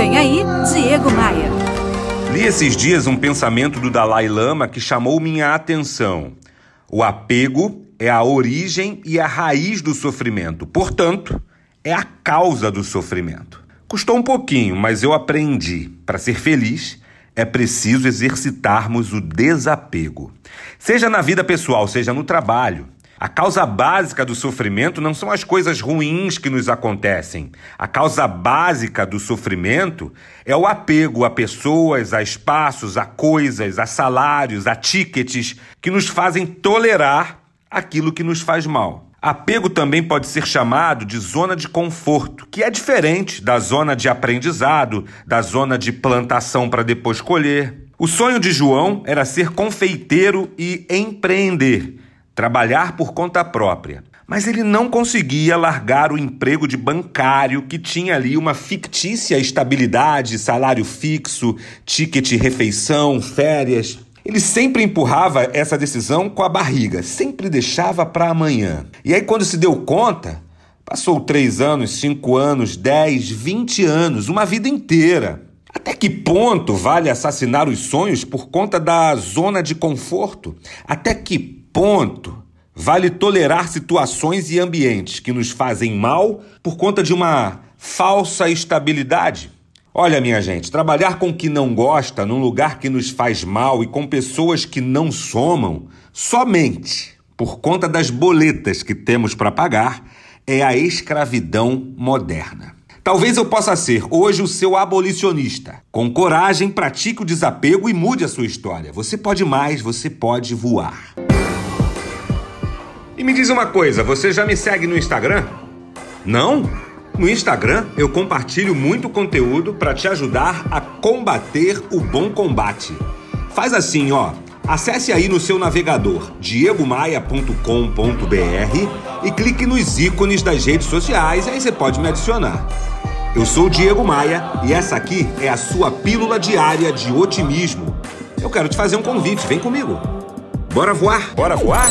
Vem aí, Diego Maia. Li esses dias um pensamento do Dalai Lama que chamou minha atenção. O apego é a origem e a raiz do sofrimento, portanto, é a causa do sofrimento. Custou um pouquinho, mas eu aprendi. Para ser feliz, é preciso exercitarmos o desapego. Seja na vida pessoal, seja no trabalho. A causa básica do sofrimento não são as coisas ruins que nos acontecem. A causa básica do sofrimento é o apego a pessoas, a espaços, a coisas, a salários, a tickets que nos fazem tolerar aquilo que nos faz mal. Apego também pode ser chamado de zona de conforto, que é diferente da zona de aprendizado, da zona de plantação para depois colher. O sonho de João era ser confeiteiro e empreender trabalhar por conta própria. Mas ele não conseguia largar o emprego de bancário que tinha ali uma fictícia estabilidade, salário fixo, ticket refeição, férias. Ele sempre empurrava essa decisão com a barriga, sempre deixava para amanhã. E aí, quando se deu conta, passou três anos, cinco anos, dez, vinte anos, uma vida inteira. Até que ponto vale assassinar os sonhos por conta da zona de conforto? Até que ponto vale tolerar situações e ambientes que nos fazem mal por conta de uma falsa estabilidade? Olha, minha gente, trabalhar com o que não gosta, num lugar que nos faz mal e com pessoas que não somam, somente por conta das boletas que temos para pagar, é a escravidão moderna. Talvez eu possa ser hoje o seu abolicionista. Com coragem, pratique o desapego e mude a sua história. Você pode mais, você pode voar. E me diz uma coisa, você já me segue no Instagram? Não? No Instagram eu compartilho muito conteúdo para te ajudar a combater o bom combate. Faz assim, ó. Acesse aí no seu navegador diegomaia.com.br e clique nos ícones das redes sociais, aí você pode me adicionar. Eu sou o Diego Maia e essa aqui é a sua pílula diária de otimismo. Eu quero te fazer um convite, vem comigo. Bora voar? Bora voar?